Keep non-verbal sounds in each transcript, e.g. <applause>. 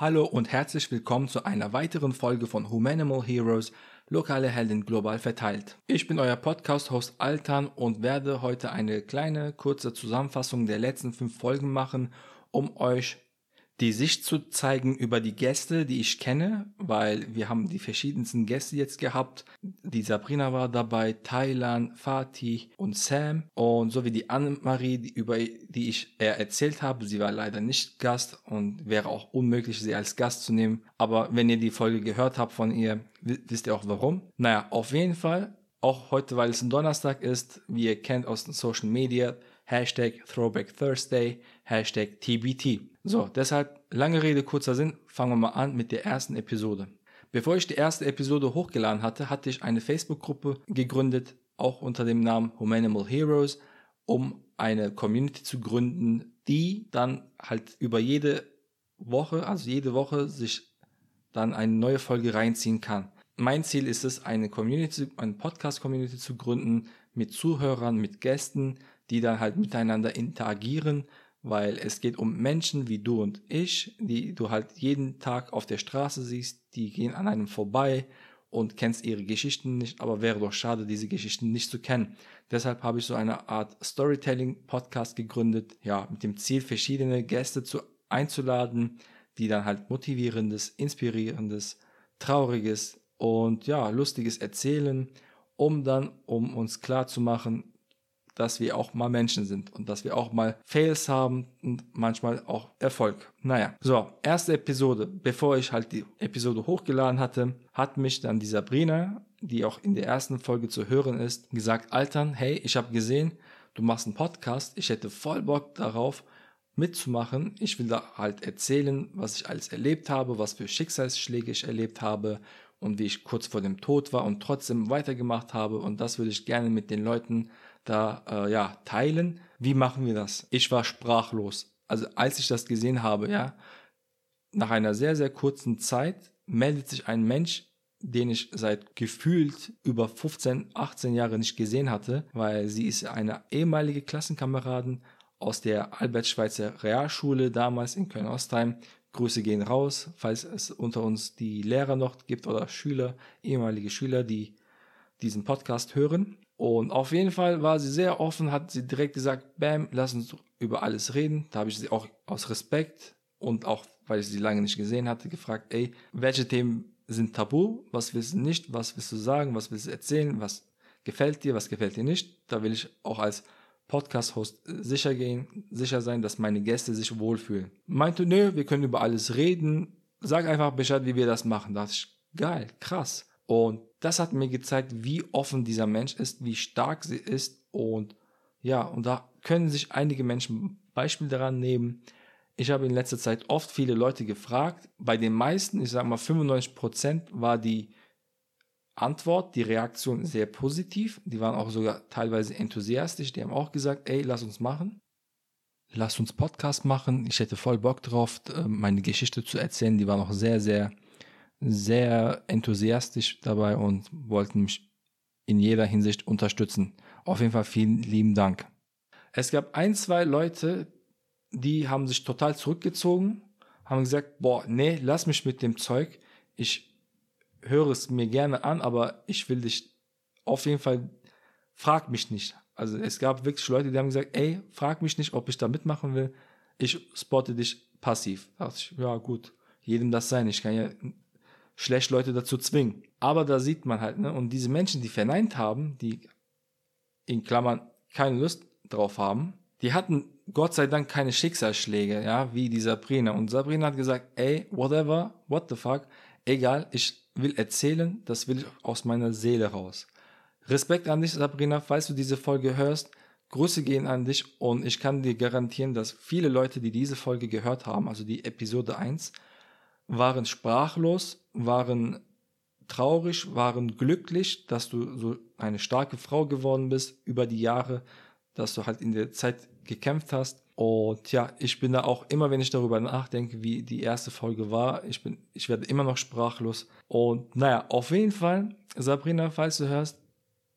Hallo und herzlich willkommen zu einer weiteren Folge von Humanimal Heroes, lokale Helden global verteilt. Ich bin euer Podcast-Host Altan und werde heute eine kleine, kurze Zusammenfassung der letzten fünf Folgen machen, um euch die Sicht zu zeigen über die Gäste, die ich kenne, weil wir haben die verschiedensten Gäste jetzt gehabt. Die Sabrina war dabei, Thailand, Fatih und Sam und so wie die Annemarie, über die ich erzählt habe. Sie war leider nicht Gast und wäre auch unmöglich, sie als Gast zu nehmen. Aber wenn ihr die Folge gehört habt von ihr, wisst ihr auch warum. Naja, auf jeden Fall, auch heute, weil es ein Donnerstag ist, wie ihr kennt aus den Social Media, Hashtag Throwback Thursday, Hashtag TBT. So, deshalb lange Rede, kurzer Sinn, fangen wir mal an mit der ersten Episode. Bevor ich die erste Episode hochgeladen hatte, hatte ich eine Facebook-Gruppe gegründet, auch unter dem Namen Humanimal Heroes, um eine Community zu gründen, die dann halt über jede Woche, also jede Woche sich dann eine neue Folge reinziehen kann. Mein Ziel ist es, eine Community, eine Podcast-Community zu gründen mit Zuhörern, mit Gästen, die dann halt miteinander interagieren weil es geht um Menschen wie du und ich, die du halt jeden Tag auf der Straße siehst, die gehen an einem vorbei und kennst ihre Geschichten nicht, aber wäre doch schade, diese Geschichten nicht zu kennen. Deshalb habe ich so eine Art Storytelling-Podcast gegründet, ja, mit dem Ziel, verschiedene Gäste zu einzuladen, die dann halt motivierendes, inspirierendes, trauriges und ja, lustiges erzählen, um dann, um uns klar zu machen, dass wir auch mal Menschen sind und dass wir auch mal Fails haben und manchmal auch Erfolg. Naja, so, erste Episode. Bevor ich halt die Episode hochgeladen hatte, hat mich dann die Sabrina, die auch in der ersten Folge zu hören ist, gesagt, Altern, hey, ich habe gesehen, du machst einen Podcast, ich hätte voll Bock darauf, mitzumachen. Ich will da halt erzählen, was ich alles erlebt habe, was für Schicksalsschläge ich erlebt habe und wie ich kurz vor dem Tod war und trotzdem weitergemacht habe. Und das würde ich gerne mit den Leuten da äh, ja teilen. Wie machen wir das? Ich war sprachlos. Also als ich das gesehen habe, ja, nach einer sehr sehr kurzen Zeit meldet sich ein Mensch, den ich seit gefühlt über 15, 18 Jahre nicht gesehen hatte, weil sie ist eine ehemalige Klassenkameradin aus der Albert-Schweitzer Realschule damals in Köln-Ostheim. Grüße gehen raus, falls es unter uns die Lehrer noch gibt oder Schüler, ehemalige Schüler, die diesen Podcast hören. Und auf jeden Fall war sie sehr offen, hat sie direkt gesagt, Bam, lass uns über alles reden. Da habe ich sie auch aus Respekt und auch, weil ich sie lange nicht gesehen hatte, gefragt, ey, welche Themen sind tabu? Was willst du nicht? Was willst du sagen? Was willst du erzählen? Was gefällt dir? Was gefällt dir nicht? Da will ich auch als Podcast-Host sicher gehen, sicher sein, dass meine Gäste sich wohlfühlen. Meinte, nö, wir können über alles reden. Sag einfach Bescheid, wie wir das machen. Da dachte ich, geil, krass. Und das hat mir gezeigt, wie offen dieser Mensch ist, wie stark sie ist. Und ja, und da können sich einige Menschen Beispiel daran nehmen. Ich habe in letzter Zeit oft viele Leute gefragt. Bei den meisten, ich sage mal 95 Prozent, war die Antwort, die Reaktion sehr positiv. Die waren auch sogar teilweise enthusiastisch. Die haben auch gesagt, ey, lass uns machen. Lass uns Podcast machen. Ich hätte voll Bock drauf, meine Geschichte zu erzählen. Die waren auch sehr, sehr sehr enthusiastisch dabei und wollten mich in jeder Hinsicht unterstützen. Auf jeden Fall vielen lieben Dank. Es gab ein, zwei Leute, die haben sich total zurückgezogen, haben gesagt, boah, nee, lass mich mit dem Zeug. Ich höre es mir gerne an, aber ich will dich auf jeden Fall, frag mich nicht. Also es gab wirklich Leute, die haben gesagt, ey, frag mich nicht, ob ich da mitmachen will. Ich spotte dich passiv. Da dachte ich, ja gut, jedem das sein. Ich kann ja schlecht Leute dazu zwingen. Aber da sieht man halt, ne, und diese Menschen, die verneint haben, die in Klammern keine Lust drauf haben, die hatten Gott sei Dank keine Schicksalsschläge, ja, wie die Sabrina. Und Sabrina hat gesagt, ey, whatever, what the fuck, egal, ich will erzählen, das will ich aus meiner Seele raus. Respekt an dich, Sabrina, falls du diese Folge hörst. Grüße gehen an dich und ich kann dir garantieren, dass viele Leute, die diese Folge gehört haben, also die Episode 1, waren sprachlos, waren traurig, waren glücklich, dass du so eine starke Frau geworden bist über die Jahre, dass du halt in der Zeit gekämpft hast. Und ja, ich bin da auch immer, wenn ich darüber nachdenke, wie die erste Folge war, ich bin, ich werde immer noch sprachlos. Und naja, auf jeden Fall, Sabrina, falls du hörst,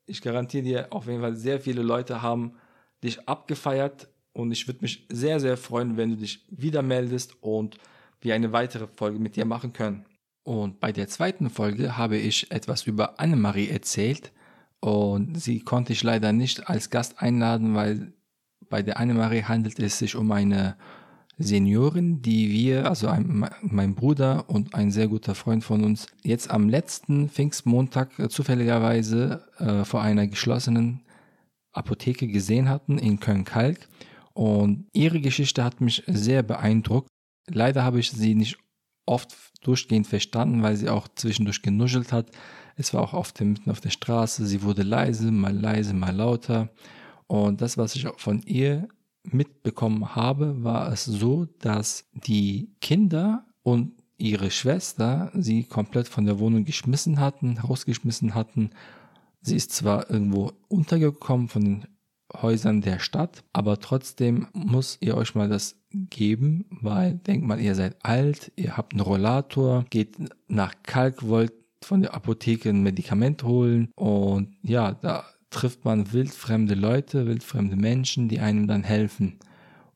ich garantiere dir, auf jeden Fall sehr viele Leute haben dich abgefeiert und ich würde mich sehr, sehr freuen, wenn du dich wieder meldest und wir eine weitere Folge mit dir machen können. Und bei der zweiten Folge habe ich etwas über Annemarie erzählt und sie konnte ich leider nicht als Gast einladen, weil bei der Annemarie handelt es sich um eine Seniorin, die wir, also ein, mein Bruder und ein sehr guter Freund von uns, jetzt am letzten Pfingstmontag äh, zufälligerweise äh, vor einer geschlossenen Apotheke gesehen hatten in Köln-Kalk. Und ihre Geschichte hat mich sehr beeindruckt. Leider habe ich sie nicht oft durchgehend verstanden, weil sie auch zwischendurch genuschelt hat. Es war auch oft mitten auf der Straße. Sie wurde leise, mal leise, mal lauter. Und das, was ich von ihr mitbekommen habe, war es so, dass die Kinder und ihre Schwester sie komplett von der Wohnung geschmissen hatten, rausgeschmissen hatten. Sie ist zwar irgendwo untergekommen von den Häusern der Stadt, aber trotzdem muss ihr euch mal das geben, weil denkt mal, ihr seid alt, ihr habt einen Rollator, geht nach Kalk, wollt von der Apotheke ein Medikament holen und ja, da trifft man wildfremde Leute, wildfremde Menschen, die einem dann helfen.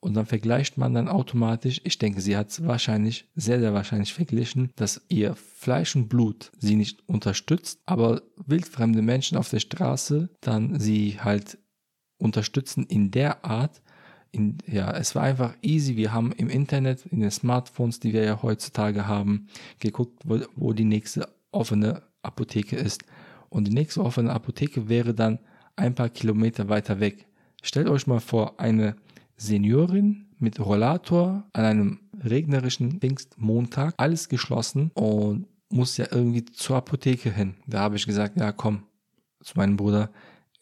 Und dann vergleicht man dann automatisch, ich denke, sie hat es wahrscheinlich, sehr, sehr wahrscheinlich verglichen, dass ihr Fleisch und Blut sie nicht unterstützt, aber wildfremde Menschen auf der Straße dann sie halt unterstützen in der Art, in, ja, es war einfach easy. Wir haben im Internet, in den Smartphones, die wir ja heutzutage haben, geguckt, wo, wo die nächste offene Apotheke ist. Und die nächste offene Apotheke wäre dann ein paar Kilometer weiter weg. Stellt euch mal vor, eine Seniorin mit Rollator an einem regnerischen Pfingstmontag, alles geschlossen und muss ja irgendwie zur Apotheke hin. Da habe ich gesagt, ja komm, zu meinem Bruder,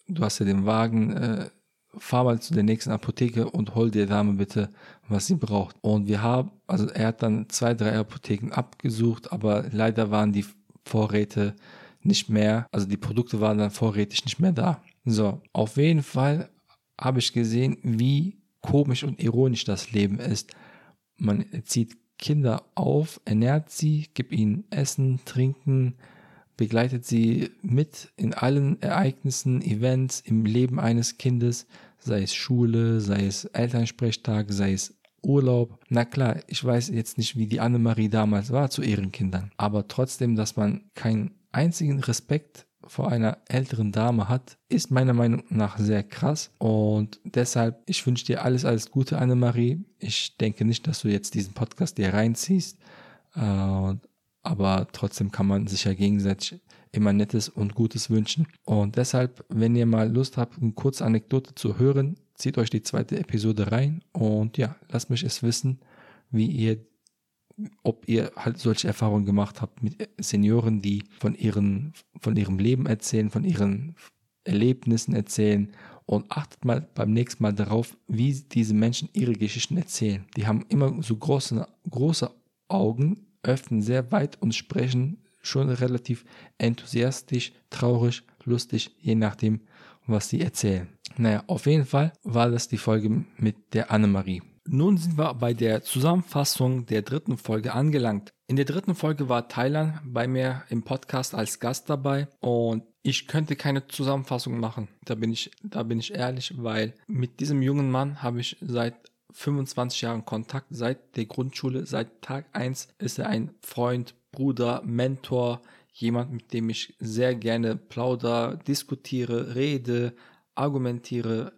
du hast ja den Wagen, äh, fahr mal zu der nächsten Apotheke und hol der Dame bitte, was sie braucht. Und wir haben, also er hat dann zwei, drei Apotheken abgesucht, aber leider waren die Vorräte nicht mehr, also die Produkte waren dann vorrätig nicht mehr da. So, auf jeden Fall habe ich gesehen, wie komisch und ironisch das Leben ist. Man zieht Kinder auf, ernährt sie, gibt ihnen Essen, Trinken, begleitet sie mit in allen Ereignissen, Events im Leben eines Kindes, sei es Schule, sei es Elternsprechtag, sei es Urlaub. Na klar, ich weiß jetzt nicht, wie die Annemarie damals war zu ihren Kindern, aber trotzdem, dass man keinen einzigen Respekt vor einer älteren Dame hat, ist meiner Meinung nach sehr krass. Und deshalb, ich wünsche dir alles, alles Gute, Annemarie. Ich denke nicht, dass du jetzt diesen Podcast dir reinziehst. Äh, aber trotzdem kann man sich ja gegenseitig immer Nettes und Gutes wünschen. Und deshalb, wenn ihr mal Lust habt, eine kurze Anekdote zu hören, zieht euch die zweite Episode rein und ja, lasst mich es wissen, wie ihr ob ihr halt solche Erfahrungen gemacht habt mit Senioren, die von ihren, von ihrem Leben erzählen, von ihren Erlebnissen erzählen und achtet mal beim nächsten Mal darauf, wie diese Menschen ihre Geschichten erzählen. Die haben immer so große, große Augen, öffnen sehr weit und sprechen schon relativ enthusiastisch, traurig, lustig, je nachdem, was sie erzählen. Naja, auf jeden Fall war das die Folge mit der Annemarie. Nun sind wir bei der Zusammenfassung der dritten Folge angelangt. In der dritten Folge war Thailand bei mir im Podcast als Gast dabei und ich könnte keine Zusammenfassung machen. Da bin ich, da bin ich ehrlich, weil mit diesem jungen Mann habe ich seit 25 Jahren Kontakt, seit der Grundschule, seit Tag 1 ist er ein Freund, Bruder, Mentor, jemand, mit dem ich sehr gerne plauder, diskutiere, rede, argumentiere.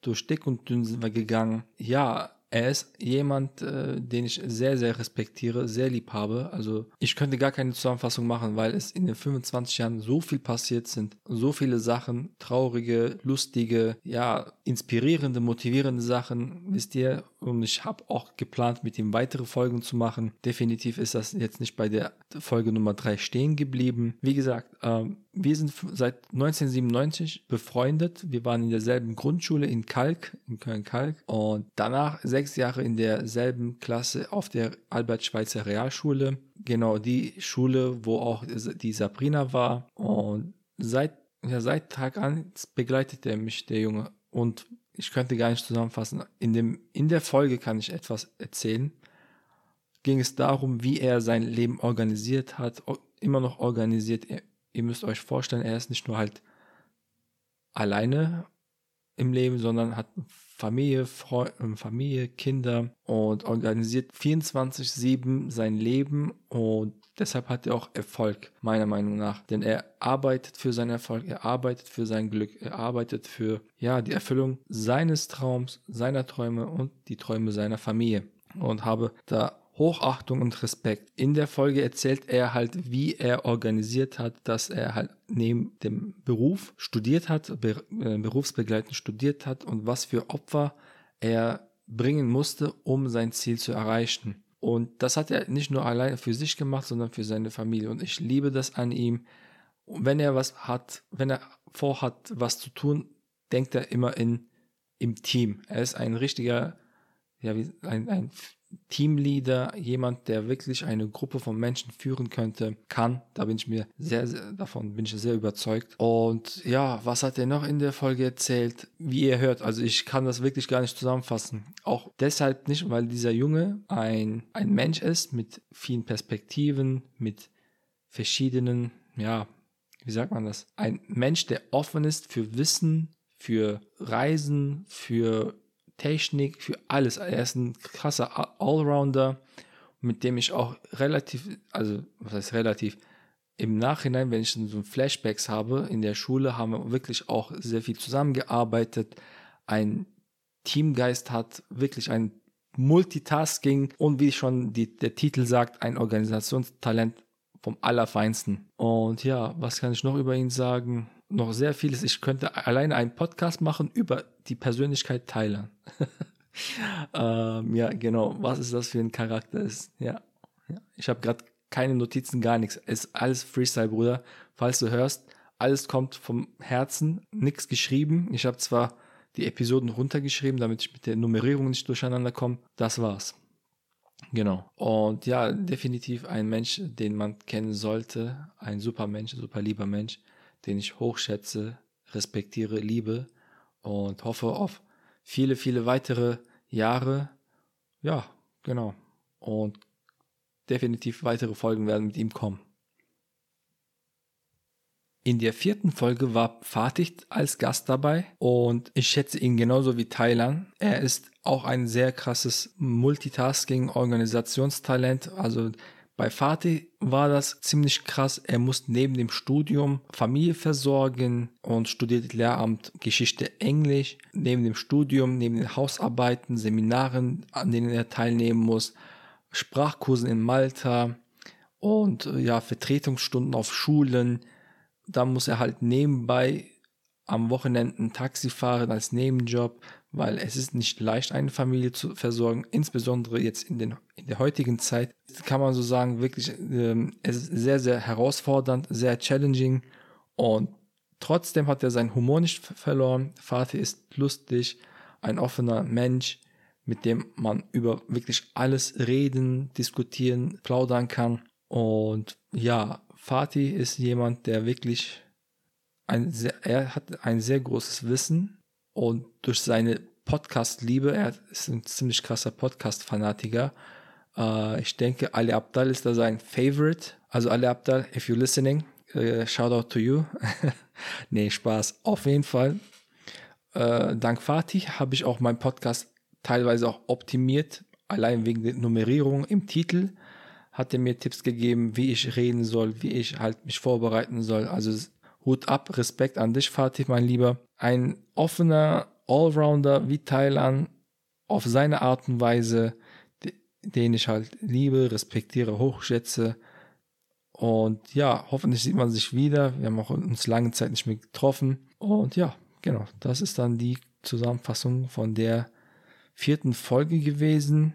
Durch dick und dünn sind wir gegangen. Ja, er ist jemand, äh, den ich sehr, sehr respektiere, sehr lieb habe. Also ich könnte gar keine Zusammenfassung machen, weil es in den 25 Jahren so viel passiert sind. So viele Sachen, traurige, lustige, ja, inspirierende, motivierende Sachen, wisst ihr. Und ich habe auch geplant, mit ihm weitere Folgen zu machen. Definitiv ist das jetzt nicht bei der Folge Nummer 3 stehen geblieben. Wie gesagt, ähm, wir sind seit 1997 befreundet. Wir waren in derselben Grundschule in Kalk, in Köln-Kalk. Und danach sechs Jahre in derselben Klasse auf der Albert-Schweitzer Realschule. Genau die Schule, wo auch die Sabrina war. Und seit, ja, seit Tag an begleitet er mich, der Junge. Und ich könnte gar nicht zusammenfassen. In, dem, in der Folge kann ich etwas erzählen. Ging es darum, wie er sein Leben organisiert hat, immer noch organisiert. Ihr müsst euch vorstellen, er ist nicht nur halt alleine im Leben, sondern hat Familie, Freund, ähm, Familie, Kinder und organisiert 24-7 sein Leben und deshalb hat er auch Erfolg, meiner Meinung nach. Denn er arbeitet für seinen Erfolg, er arbeitet für sein Glück, er arbeitet für, ja, die Erfüllung seines Traums, seiner Träume und die Träume seiner Familie. Und habe da Hochachtung und Respekt. In der Folge erzählt er halt, wie er organisiert hat, dass er halt neben dem Beruf studiert hat, äh, berufsbegleitend studiert hat und was für Opfer er bringen musste, um sein Ziel zu erreichen. Und das hat er nicht nur alleine für sich gemacht, sondern für seine Familie. Und ich liebe das an ihm. Und wenn er was hat, wenn er vorhat, was zu tun, denkt er immer in, im Team. Er ist ein richtiger, ja, wie, ein, ein Teamleader, jemand, der wirklich eine Gruppe von Menschen führen könnte, kann. Da bin ich mir sehr, sehr, davon bin ich sehr überzeugt. Und ja, was hat er noch in der Folge erzählt? Wie ihr hört, also ich kann das wirklich gar nicht zusammenfassen. Auch deshalb nicht, weil dieser Junge ein, ein Mensch ist mit vielen Perspektiven, mit verschiedenen, ja, wie sagt man das? Ein Mensch, der offen ist für Wissen, für Reisen, für Technik, für alles. Er ist ein krasser Allrounder, mit dem ich auch relativ, also was heißt relativ, im Nachhinein, wenn ich so Flashbacks habe, in der Schule haben wir wirklich auch sehr viel zusammengearbeitet, ein Teamgeist hat, wirklich ein Multitasking und wie schon die, der Titel sagt, ein Organisationstalent vom Allerfeinsten. Und ja, was kann ich noch über ihn sagen? Noch sehr vieles. Ich könnte alleine einen Podcast machen über die Persönlichkeit Thailand. <laughs> ähm, ja, genau. Was ist das für ein Charakter ist? Ja, ja. ich habe gerade keine Notizen, gar nichts. Es ist alles Freestyle, Bruder. Falls du hörst, alles kommt vom Herzen, nichts geschrieben. Ich habe zwar die Episoden runtergeschrieben, damit ich mit der Nummerierung nicht durcheinander komme. Das war's. Genau. Und ja, definitiv ein Mensch, den man kennen sollte. Ein super Mensch, super lieber Mensch den ich hochschätze, respektiere, liebe und hoffe auf viele, viele weitere Jahre. Ja, genau. Und definitiv weitere Folgen werden mit ihm kommen. In der vierten Folge war Fatih als Gast dabei und ich schätze ihn genauso wie Thailand. Er ist auch ein sehr krasses Multitasking-Organisationstalent. Also bei Fatih war das ziemlich krass. Er musste neben dem Studium Familie versorgen und studierte Lehramt Geschichte Englisch. Neben dem Studium, neben den Hausarbeiten, Seminaren, an denen er teilnehmen muss, Sprachkursen in Malta und ja, Vertretungsstunden auf Schulen. Da muss er halt nebenbei am Wochenenden Taxi fahren als Nebenjob, weil es ist nicht leicht, eine Familie zu versorgen, insbesondere jetzt in, den, in der heutigen Zeit, kann man so sagen, wirklich, ähm, es ist sehr, sehr herausfordernd, sehr challenging und trotzdem hat er seinen Humor nicht verloren. Fatih ist lustig, ein offener Mensch, mit dem man über wirklich alles reden, diskutieren, plaudern kann. Und ja, Fatih ist jemand, der wirklich ein sehr, er hat ein sehr großes Wissen und durch seine Podcast-Liebe, er ist ein ziemlich krasser Podcast-Fanatiker. Äh, ich denke, Ali Abdal ist da sein Favorite. Also Ali Abdal, if you're listening, uh, shout out to you. <laughs> nee, Spaß. Auf jeden Fall. Äh, dank Fatih habe ich auch meinen Podcast teilweise auch optimiert, allein wegen der Nummerierung im Titel hat er mir Tipps gegeben, wie ich reden soll, wie ich halt mich vorbereiten soll. Also Hut ab, Respekt an dich, Fatih, mein Lieber. Ein offener Allrounder wie Thailand auf seine Art und Weise, den ich halt liebe, respektiere, hochschätze. Und ja, hoffentlich sieht man sich wieder. Wir haben auch uns lange Zeit nicht mehr getroffen. Und ja, genau, das ist dann die Zusammenfassung von der vierten Folge gewesen.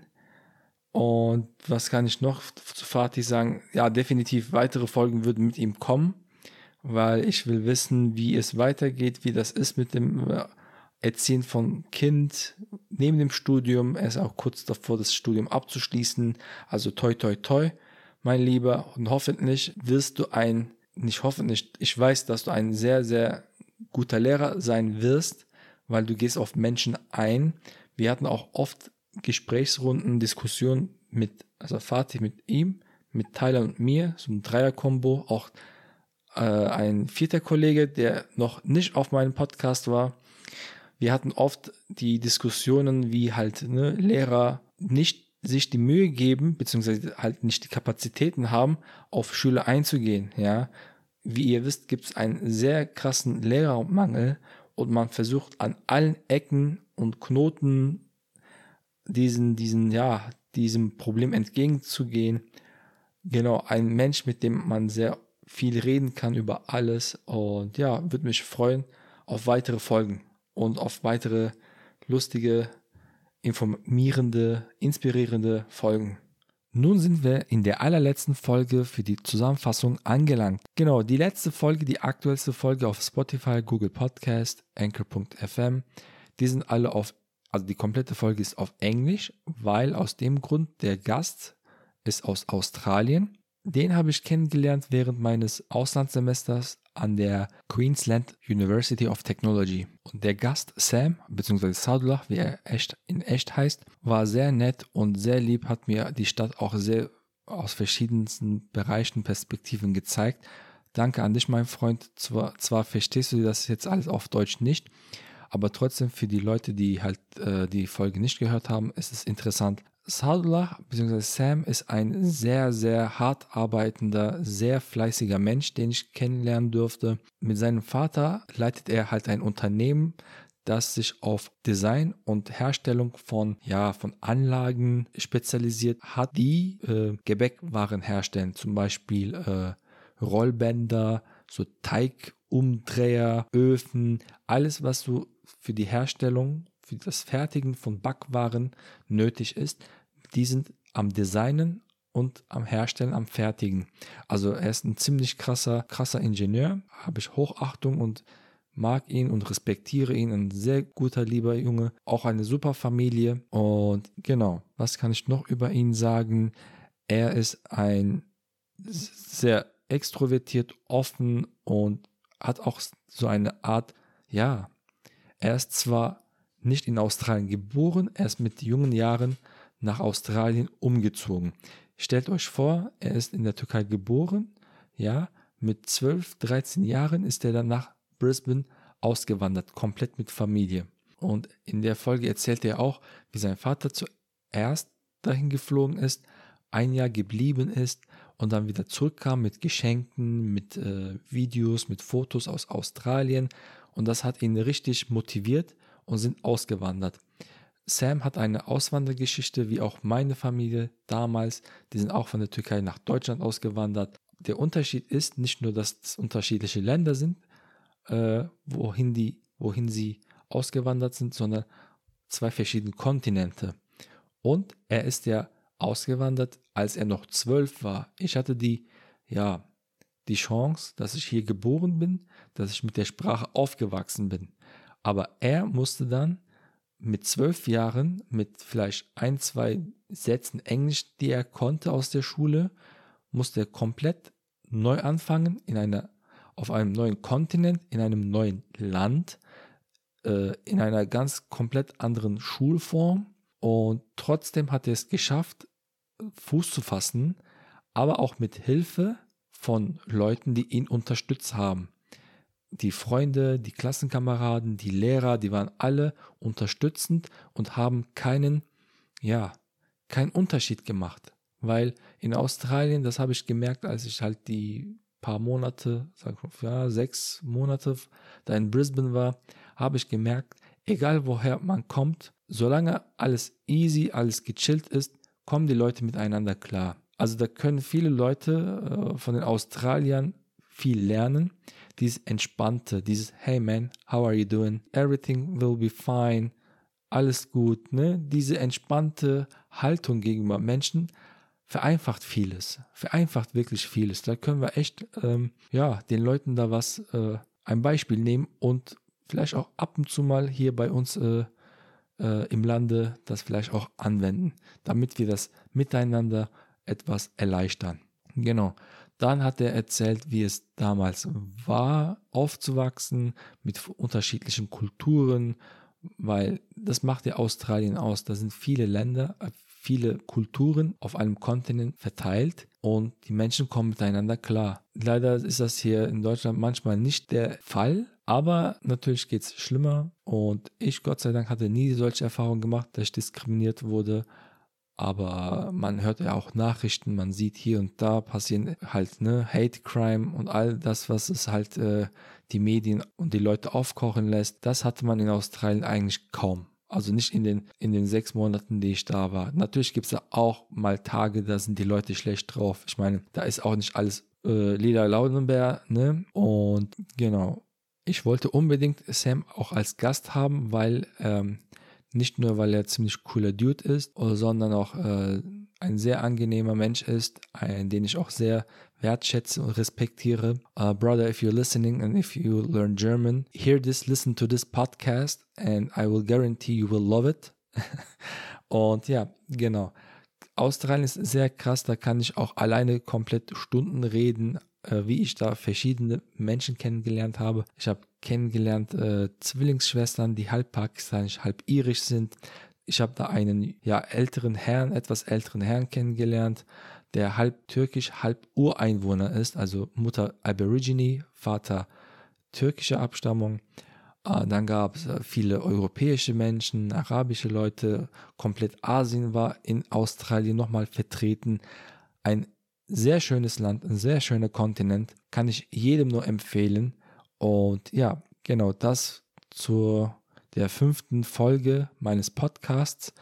Und was kann ich noch zu Fatih sagen? Ja, definitiv weitere Folgen würden mit ihm kommen weil ich will wissen, wie es weitergeht, wie das ist mit dem äh, Erziehen von Kind neben dem Studium. Er ist auch kurz davor, das Studium abzuschließen. Also toi, toi, toi, mein Lieber. Und hoffentlich wirst du ein, nicht hoffentlich, ich weiß, dass du ein sehr, sehr guter Lehrer sein wirst, weil du gehst auf Menschen ein. Wir hatten auch oft Gesprächsrunden, Diskussionen mit, also Fatih mit ihm, mit Tyler und mir, so ein Dreier-Kombo, auch äh, ein vierter Kollege, der noch nicht auf meinem Podcast war. Wir hatten oft die Diskussionen, wie halt ne, Lehrer nicht sich die Mühe geben, beziehungsweise halt nicht die Kapazitäten haben, auf Schüler einzugehen. Ja, wie ihr wisst, gibt es einen sehr krassen Lehrermangel und man versucht an allen Ecken und Knoten diesen, diesen, ja, diesem Problem entgegenzugehen. Genau, ein Mensch, mit dem man sehr viel reden kann über alles und ja, würde mich freuen auf weitere Folgen und auf weitere lustige, informierende, inspirierende Folgen. Nun sind wir in der allerletzten Folge für die Zusammenfassung angelangt. Genau, die letzte Folge, die aktuellste Folge auf Spotify, Google Podcast, Anchor.fm, die sind alle auf, also die komplette Folge ist auf Englisch, weil aus dem Grund der Gast ist aus Australien den habe ich kennengelernt während meines Auslandssemesters an der Queensland University of Technology. Und der Gast Sam, beziehungsweise Sadullah, wie er echt in echt heißt, war sehr nett und sehr lieb, hat mir die Stadt auch sehr aus verschiedensten Bereichen, Perspektiven gezeigt. Danke an dich, mein Freund. Zwar, zwar verstehst du das jetzt alles auf Deutsch nicht, aber trotzdem für die Leute, die halt äh, die Folge nicht gehört haben, ist es interessant, Sadullah bzw. Sam ist ein sehr, sehr hart arbeitender, sehr fleißiger Mensch, den ich kennenlernen durfte. Mit seinem Vater leitet er halt ein Unternehmen, das sich auf Design und Herstellung von, ja, von Anlagen spezialisiert hat, die äh, Gebäckwaren herstellen, zum Beispiel äh, Rollbänder, so Teigumdreher, Öfen, alles, was du für die Herstellung für das Fertigen von Backwaren nötig ist, die sind am Designen und am Herstellen, am Fertigen. Also er ist ein ziemlich krasser, krasser Ingenieur, habe ich Hochachtung und mag ihn und respektiere ihn. Ein sehr guter, lieber Junge, auch eine super Familie. Und genau, was kann ich noch über ihn sagen? Er ist ein sehr extrovertiert, offen und hat auch so eine Art, ja, er ist zwar nicht in Australien geboren, er ist mit jungen Jahren nach Australien umgezogen. Stellt euch vor, er ist in der Türkei geboren, ja, mit 12, 13 Jahren ist er dann nach Brisbane ausgewandert, komplett mit Familie. Und in der Folge erzählt er auch, wie sein Vater zuerst dahin geflogen ist, ein Jahr geblieben ist und dann wieder zurückkam mit Geschenken, mit äh, Videos, mit Fotos aus Australien. Und das hat ihn richtig motiviert und sind ausgewandert. Sam hat eine Auswandergeschichte, wie auch meine Familie damals. Die sind auch von der Türkei nach Deutschland ausgewandert. Der Unterschied ist nicht nur, dass es unterschiedliche Länder sind, äh, wohin, die, wohin sie ausgewandert sind, sondern zwei verschiedene Kontinente. Und er ist ja ausgewandert, als er noch zwölf war. Ich hatte die, ja, die Chance, dass ich hier geboren bin, dass ich mit der Sprache aufgewachsen bin. Aber er musste dann mit zwölf Jahren, mit vielleicht ein, zwei Sätzen Englisch, die er konnte aus der Schule, musste er komplett neu anfangen in einer, auf einem neuen Kontinent, in einem neuen Land, äh, in einer ganz komplett anderen Schulform. Und trotzdem hat er es geschafft, Fuß zu fassen, aber auch mit Hilfe von Leuten, die ihn unterstützt haben die Freunde, die Klassenkameraden, die Lehrer, die waren alle unterstützend und haben keinen, ja, keinen Unterschied gemacht. Weil in Australien, das habe ich gemerkt, als ich halt die paar Monate, sag ja, sechs Monate da in Brisbane war, habe ich gemerkt, egal woher man kommt, solange alles easy, alles gechillt ist, kommen die Leute miteinander klar. Also da können viele Leute äh, von den Australiern viel lernen dieses entspannte, dieses Hey man, how are you doing? Everything will be fine. Alles gut, ne? Diese entspannte Haltung gegenüber Menschen vereinfacht vieles, vereinfacht wirklich vieles. Da können wir echt, ähm, ja, den Leuten da was, äh, ein Beispiel nehmen und vielleicht auch ab und zu mal hier bei uns äh, äh, im Lande das vielleicht auch anwenden, damit wir das miteinander etwas erleichtern. Genau. Dann hat er erzählt, wie es damals war, aufzuwachsen mit unterschiedlichen Kulturen weil das macht ja Australien aus. Da sind viele Länder, äh, viele Kulturen auf einem Kontinent verteilt und die Menschen kommen miteinander klar. Leider ist das hier in Deutschland manchmal nicht der Fall, aber natürlich geht es schlimmer und ich, Gott sei Dank, hatte nie solche Erfahrungen gemacht, dass ich diskriminiert wurde. Aber man hört ja auch Nachrichten, man sieht hier und da passieren halt ne Hate Crime und all das, was es halt äh, die Medien und die Leute aufkochen lässt. Das hatte man in Australien eigentlich kaum. Also nicht in den, in den sechs Monaten, die ich da war. Natürlich gibt es da auch mal Tage, da sind die Leute schlecht drauf. Ich meine, da ist auch nicht alles äh, lila Laudenbär, ne? Und genau. Ich wollte unbedingt Sam auch als Gast haben, weil ähm, nicht nur, weil er ziemlich cooler Dude ist, sondern auch äh, ein sehr angenehmer Mensch ist, ein, den ich auch sehr wertschätze und respektiere. Uh, brother, if you're listening and if you learn German, hear this, listen to this podcast and I will guarantee you will love it. <laughs> und ja, genau. Australien ist sehr krass, da kann ich auch alleine komplett Stunden reden, äh, wie ich da verschiedene Menschen kennengelernt habe. Ich habe kennengelernt äh, Zwillingsschwestern, die halb pakistanisch, halb irisch sind. Ich habe da einen ja älteren Herrn, etwas älteren Herrn kennengelernt, der halb türkisch, halb Ureinwohner ist, also Mutter Aborigine, Vater türkischer Abstammung. Äh, dann gab es viele europäische Menschen, arabische Leute, komplett Asien war in Australien nochmal vertreten. Ein sehr schönes Land, ein sehr schöner Kontinent, kann ich jedem nur empfehlen. Und ja, genau das zur der fünften Folge meines Podcasts.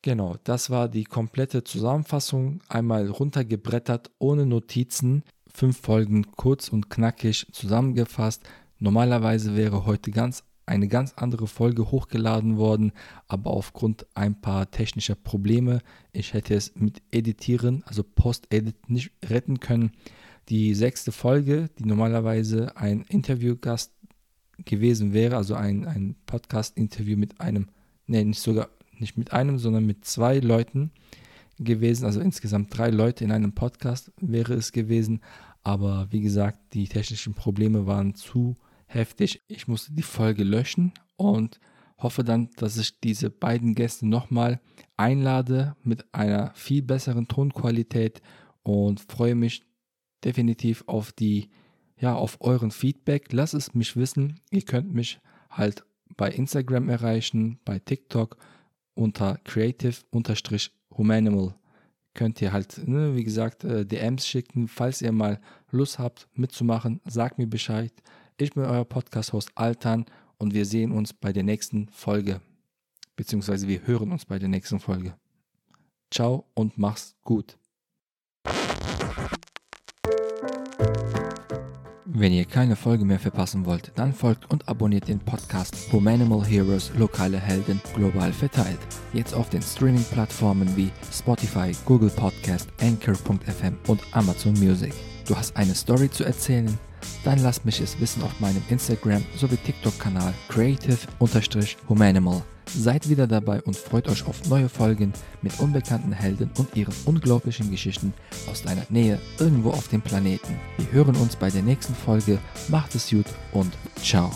Genau, das war die komplette Zusammenfassung, einmal runtergebrettert, ohne Notizen. Fünf Folgen kurz und knackig zusammengefasst. Normalerweise wäre heute ganz eine ganz andere Folge hochgeladen worden, aber aufgrund ein paar technischer Probleme, ich hätte es mit Editieren, also Post-Edit nicht retten können. Die sechste Folge, die normalerweise ein Interviewgast gewesen wäre, also ein, ein Podcast-Interview mit einem, nee, nicht sogar nicht mit einem, sondern mit zwei Leuten gewesen, also insgesamt drei Leute in einem Podcast wäre es gewesen, aber wie gesagt, die technischen Probleme waren zu heftig. Ich musste die Folge löschen und hoffe dann, dass ich diese beiden Gäste nochmal einlade mit einer viel besseren Tonqualität und freue mich definitiv auf die, ja, auf euren Feedback. Lasst es mich wissen. Ihr könnt mich halt bei Instagram erreichen, bei TikTok unter creative-humanimal. Könnt ihr halt, ne, wie gesagt, äh, DMs schicken, falls ihr mal Lust habt mitzumachen, sagt mir Bescheid. Ich bin euer Podcast-Host Altan und wir sehen uns bei der nächsten Folge. Beziehungsweise wir hören uns bei der nächsten Folge. Ciao und mach's gut. Wenn ihr keine Folge mehr verpassen wollt, dann folgt und abonniert den Podcast Humanimal Heroes Lokale Helden global verteilt. Jetzt auf den Streaming-Plattformen wie Spotify, Google Podcast, Anchor.fm und Amazon Music. Du hast eine Story zu erzählen? Dann lasst mich es wissen auf meinem Instagram sowie TikTok-Kanal creative-humanimal. Seid wieder dabei und freut euch auf neue Folgen mit unbekannten Helden und ihren unglaublichen Geschichten aus deiner Nähe irgendwo auf dem Planeten. Wir hören uns bei der nächsten Folge. Macht es gut und ciao.